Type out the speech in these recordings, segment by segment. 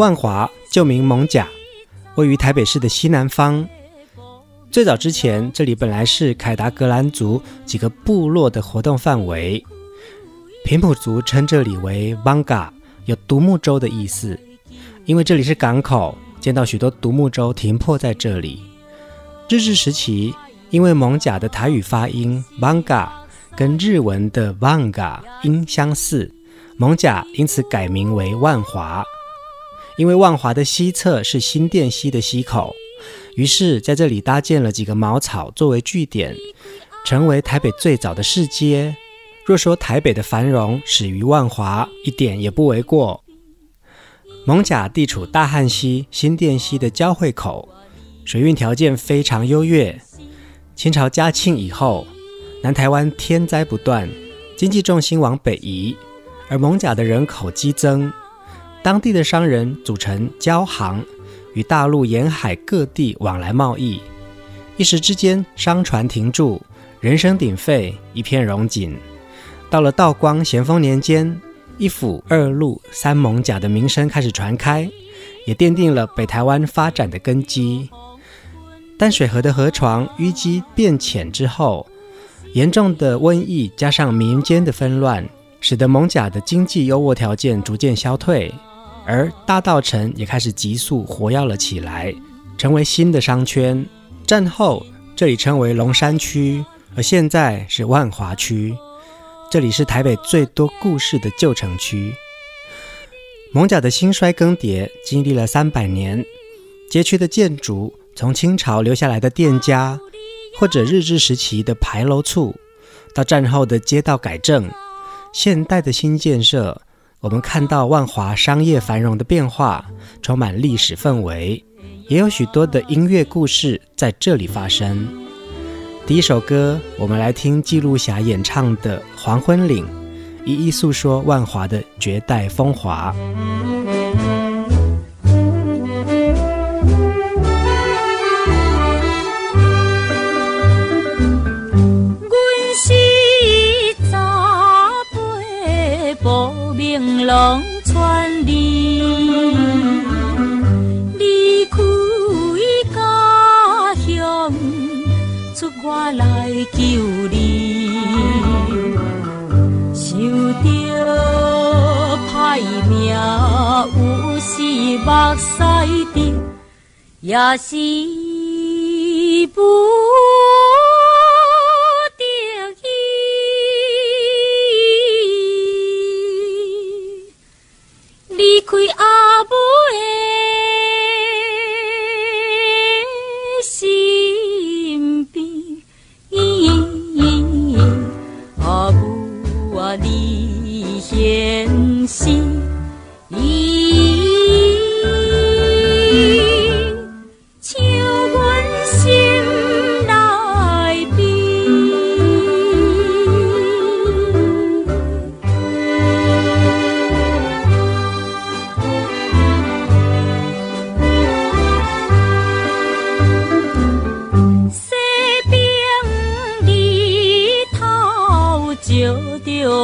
万华旧名艋舺，位于台北市的西南方。最早之前，这里本来是凯达格兰族几个部落的活动范围。平埔族称这里为“ Vanga，”，有独木舟的意思。因为这里是港口，见到许多独木舟停泊在这里。日治时期，因为艋舺的台语发音“ Vanga ”跟日文的“万嘎”音相似，艋舺因此改名为万华。因为万华的西侧是新店溪的溪口，于是在这里搭建了几个茅草作为据点，成为台北最早的市街。若说台北的繁荣始于万华，一点也不为过。艋舺地处大汉溪、新店溪的交汇口，水运条件非常优越。清朝嘉庆以后，南台湾天灾不断，经济重心往北移，而艋舺的人口激增。当地的商人组成交行，与大陆沿海各地往来贸易。一时之间，商船停驻，人声鼎沸，一片荣景。到了道光、咸丰年间，一府二鹿三艋舺的名声开始传开，也奠定了北台湾发展的根基。淡水河的河床淤积变浅之后，严重的瘟疫加上民间的纷乱，使得艋舺的经济优渥条件逐渐消退。而大道城也开始急速活跃了起来，成为新的商圈。战后，这里称为龙山区，而现在是万华区。这里是台北最多故事的旧城区。艋舺的兴衰更迭经历了三百年，街区的建筑从清朝留下来的店家，或者日治时期的牌楼厝，到战后的街道改正，现代的新建设。我们看到万华商业繁荣的变化，充满历史氛围，也有许多的音乐故事在这里发生。第一首歌，我们来听记录侠演唱的《黄昏岭》，一一诉说万华的绝代风华。龙川里，离开家乡，出外来求你。想着歹命有时目屎滴，也是不。离开阿母的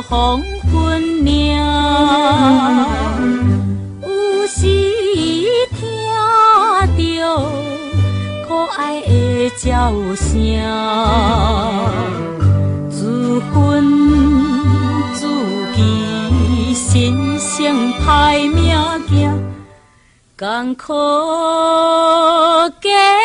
黄昏鸟，有时听着可爱的鸟声，自分自己心生歹命行，艰苦过。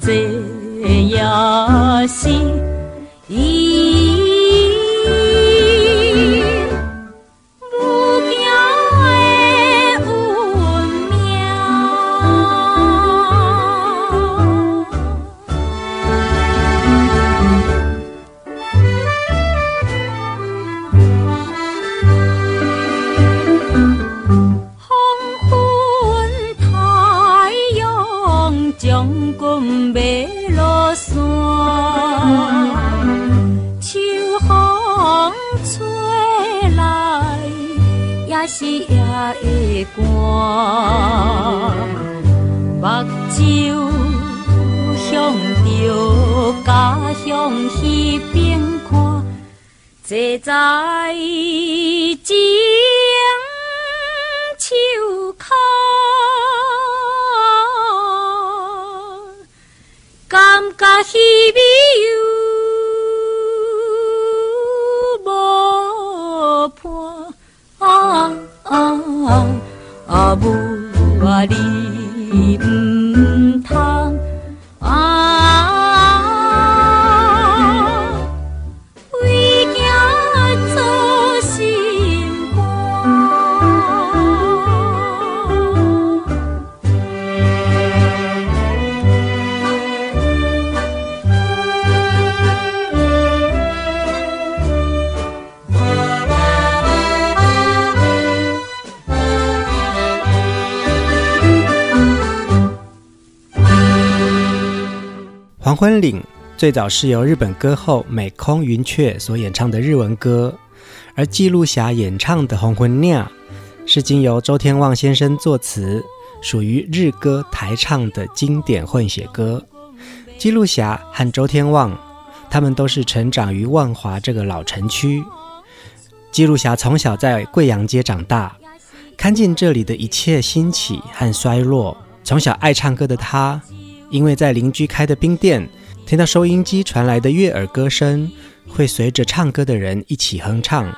这样心。是夜的寒，目睭向着家乡那边看，坐在井树下，感觉迄美啊！母黄昏岭最早是由日本歌后美空云雀所演唱的日文歌，而记录侠演唱的《红昏岭》是经由周天旺先生作词，属于日歌台唱的经典混血歌。记录侠和周天旺，他们都是成长于万华这个老城区。记录侠从小在贵阳街长大，看尽这里的一切兴起和衰落。从小爱唱歌的他，因为在邻居开的冰店，听到收音机传来的悦耳歌声，会随着唱歌的人一起哼唱。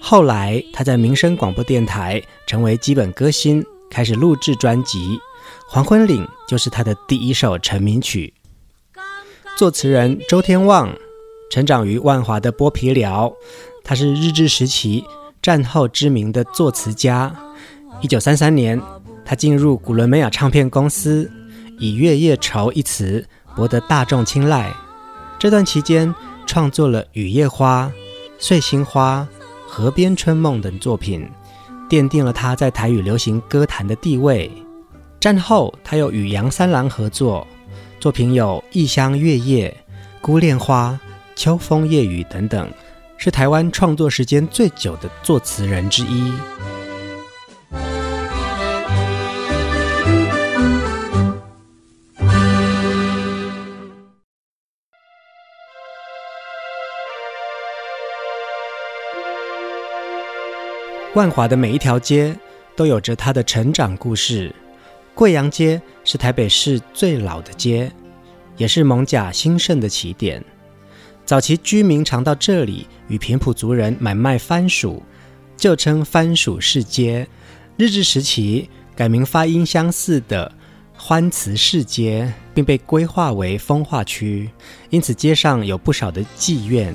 后来，他在民生广播电台成为基本歌星，开始录制专辑，《黄昏岭》就是他的第一首成名曲。作词人周天旺，成长于万华的剥皮寮，他是日治时期战后知名的作词家。一九三三年，他进入古伦美亚唱片公司。以《月夜愁》一词博得大众青睐。这段期间，创作了《雨夜花》《碎心花》《河边春梦》等作品，奠定了他在台语流行歌坛的地位。战后，他又与杨三郎合作，作品有《异乡月夜》《孤恋花》《秋风夜雨》等等，是台湾创作时间最久的作词人之一。万华的每一条街都有着它的成长故事。贵阳街是台北市最老的街，也是艋舺兴盛的起点。早期居民常到这里与平埔族人买卖番薯，就称番薯市街。日治时期改名发音相似的欢慈市街，并被规划为风化区，因此街上有不少的妓院。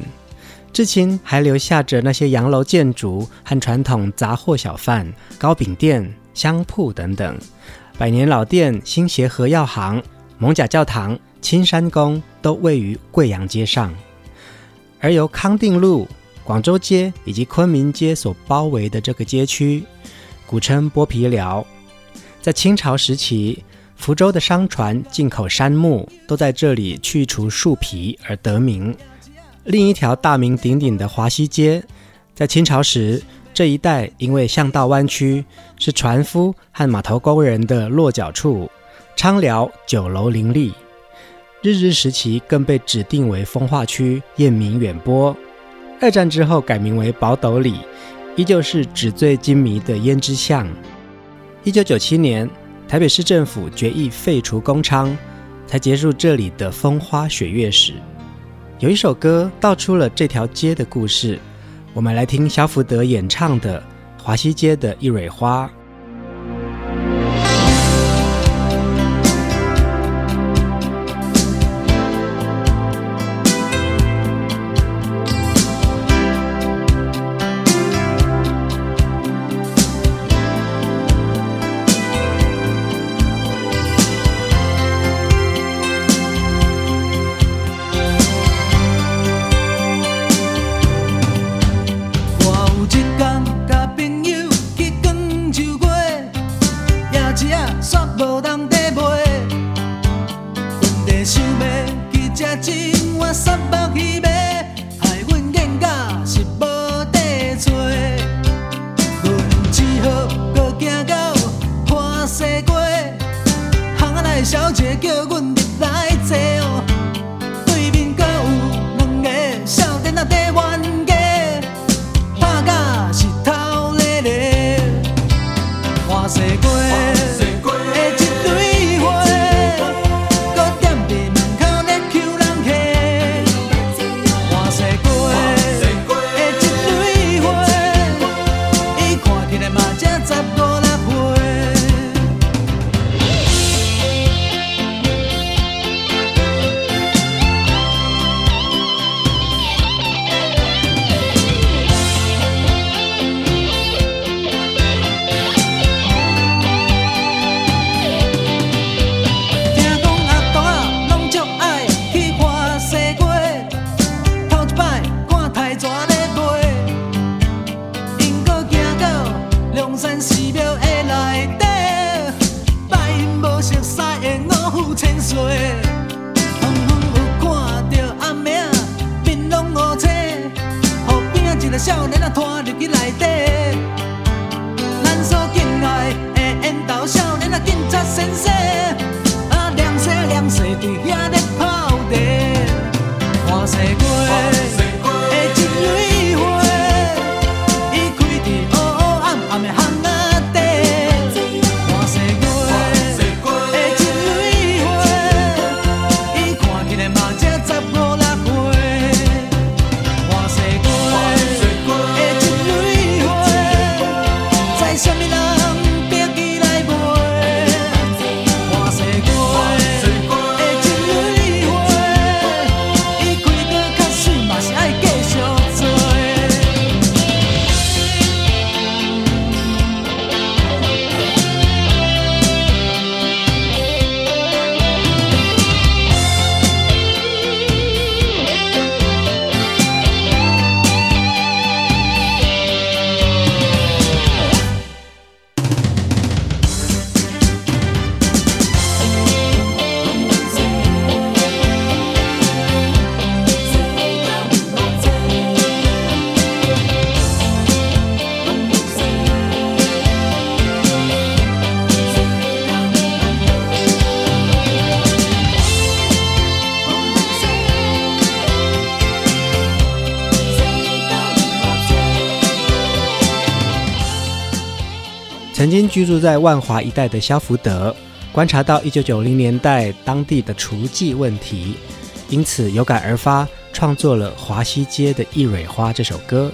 至今还留下着那些洋楼建筑和传统杂货小贩、糕饼店、香铺等等，百年老店新协和药行、艋舺教堂、青山宫都位于贵阳街上，而由康定路、广州街以及昆明街所包围的这个街区，古称剥皮寮。在清朝时期，福州的商船进口杉木，都在这里去除树皮而得名。另一条大名鼎鼎的华西街，在清朝时，这一带因为巷道弯曲，是船夫和码头工人的落脚处，昌寮酒楼林立。日治时期更被指定为风化区，艳名远播。二战之后改名为宝斗里，依旧是纸醉金迷的胭脂巷。一九九七年，台北市政府决议废除公娼，才结束这里的风花雪月史。有一首歌道出了这条街的故事，我们来听肖福德演唱的《华西街的一蕊花》。居住在万华一带的萧福德，观察到一九九零年代当地的厨妓问题，因此有感而发，创作了《华西街的一蕊花》这首歌，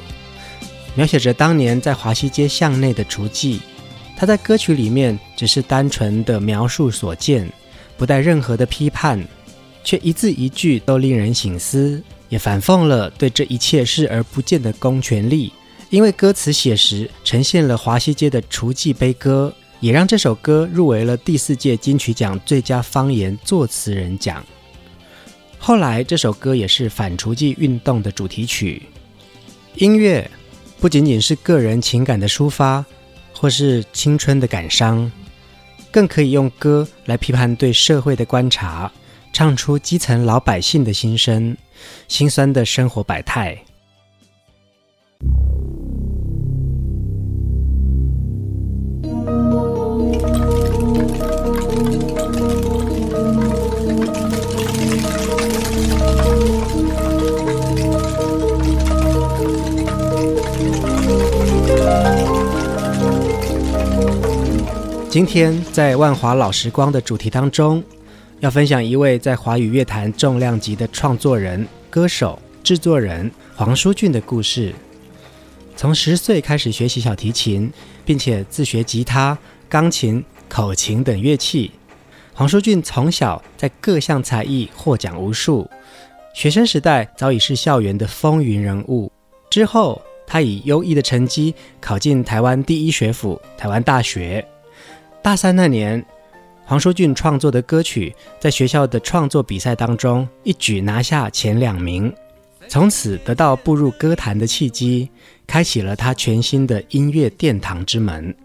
描写着当年在华西街巷内的厨妓。他在歌曲里面只是单纯的描述所见，不带任何的批判，却一字一句都令人省思，也反讽了对这一切视而不见的公权力。因为歌词写实，呈现了华西街的厨妓悲歌，也让这首歌入围了第四届金曲奖最佳方言作词人奖。后来，这首歌也是反厨妓运动的主题曲。音乐不仅仅是个人情感的抒发，或是青春的感伤，更可以用歌来批判对社会的观察，唱出基层老百姓的心声、心酸的生活百态。今天在万华老时光的主题当中，要分享一位在华语乐坛重量级的创作人、歌手、制作人黄舒骏的故事。从十岁开始学习小提琴，并且自学吉他、钢琴、口琴等乐器。黄舒骏从小在各项才艺获奖无数，学生时代早已是校园的风云人物。之后，他以优异的成绩考进台湾第一学府台湾大学。大三那年，黄舒骏创作的歌曲在学校的创作比赛当中一举拿下前两名，从此得到步入歌坛的契机，开启了他全新的音乐殿堂之门。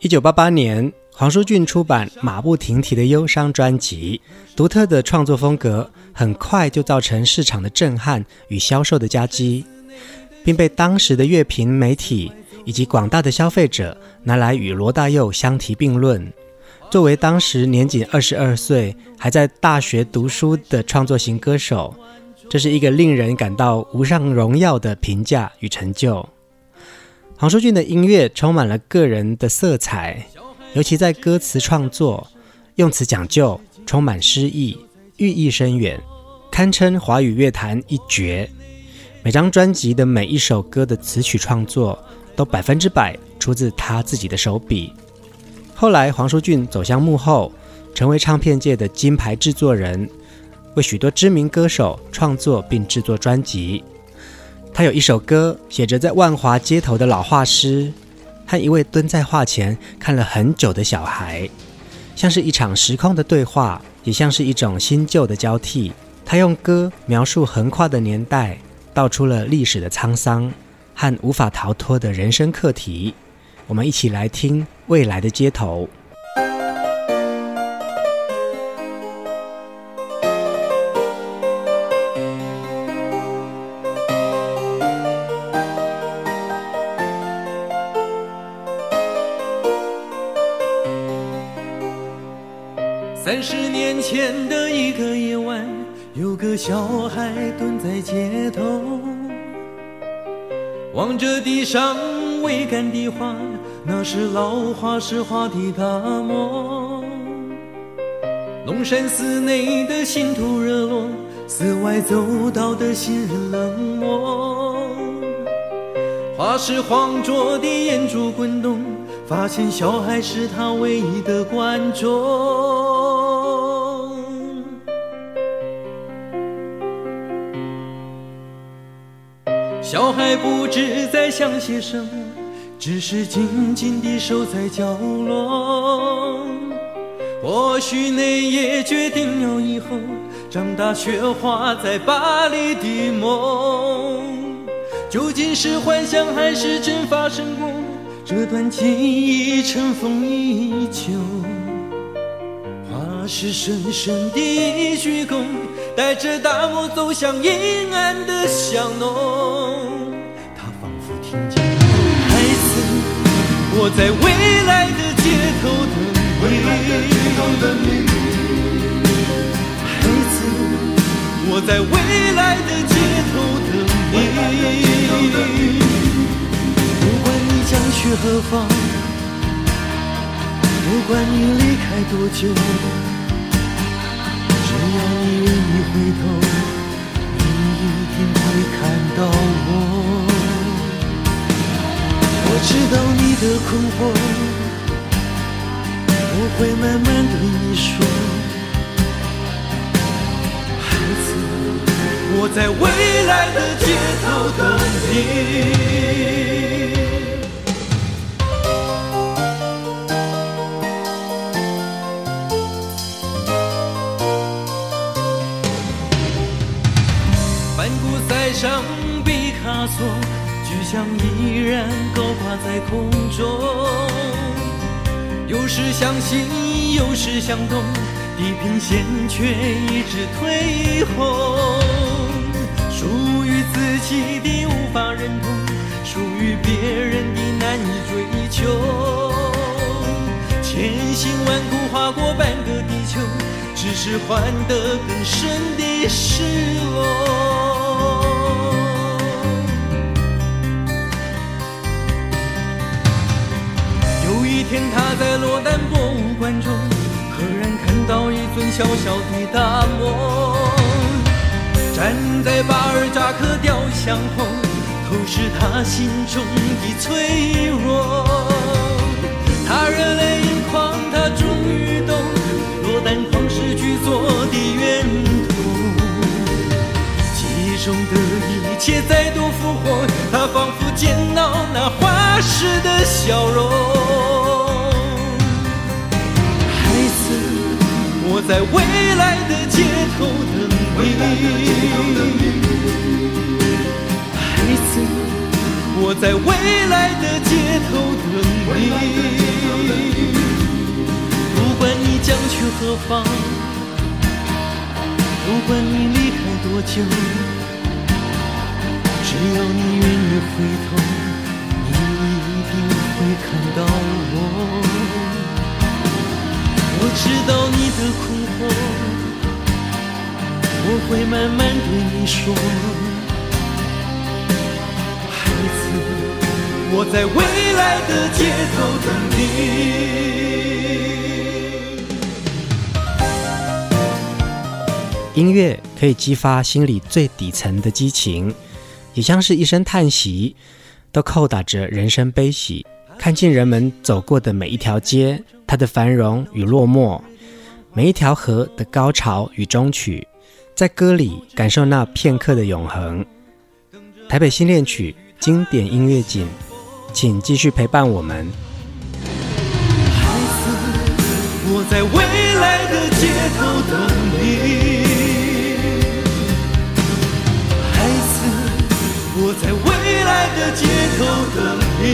一九八八年，黄舒骏出版《马不停蹄的忧伤》专辑，独特的创作风格很快就造成市场的震撼与销售的夹击，并被当时的乐评媒体。以及广大的消费者拿来与罗大佑相提并论。作为当时年仅二十二岁、还在大学读书的创作型歌手，这是一个令人感到无上荣耀的评价与成就。黄舒骏的音乐充满了个人的色彩，尤其在歌词创作，用词讲究，充满诗意，寓意深远，堪称华语乐坛一绝。每张专辑的每一首歌的词曲创作，都百分之百出自他自己的手笔。后来，黄舒骏走向幕后，成为唱片界的金牌制作人，为许多知名歌手创作并制作专辑。他有一首歌，写着在万华街头的老画师和一位蹲在画前看了很久的小孩，像是一场时空的对话，也像是一种新旧的交替。他用歌描述横跨的年代，道出了历史的沧桑。和无法逃脱的人生课题。我们一起来听未来的街头。三十年前的一个夜晚有个小孩蹲在街头。望着地上未干的花，那是老化石化的大梦。龙山寺内的信徒热络，寺外走道的行人冷漠。花石晃着的眼珠滚动，发现小孩是他唯一的观众。小孩不知在想些什么，只是静静地守在角落。或许那夜决定了以后长大雪花在巴黎的梦。究竟是幻想还是真发生过？这段记忆尘封已久。花是深深的鞠躬，带着大漠走向阴暗的巷弄。我在未来的街头等你。孩子，我在未来的街头等你。不管你。将去何方，不管你。离开多久，困惑，我会慢慢对你说。孩子我在未来的街头等你。像依然高挂在空中。有时相信，有时想懂，地平线却一直退后。属于自己的无法认同，属于别人的难以追求。千辛万苦划过半个地球，只是换得更深的失落。一天，他在罗丹博物馆中，赫然看到一尊小小的大魔。站在巴尔扎克雕像后，透视他心中的脆弱。他热泪盈眶，他终于懂，罗丹旷世巨作的源头。记忆中的一切再度复活，他仿佛见到那花时的笑容。在未来的街头等你。孩子，我在未来的街头等你。不管你将去何方，不管你离开多久，只要你愿意回头，说，孩子，我在未来的街头等你。音乐可以激发心里最底层的激情，也像是一声叹息，都扣打着人生悲喜。看尽人们走过的每一条街，它的繁荣与落寞，每一条河的高潮与终曲。在歌里感受那片刻的永恒。台北新恋曲经典音乐景，请继续陪伴我们。孩子，我在未来的街头等你。孩子，我在未来的街头等你。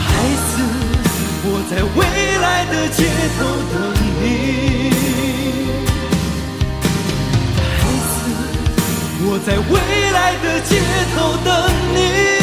孩子，我在未来的街头等我在未来的街头等你。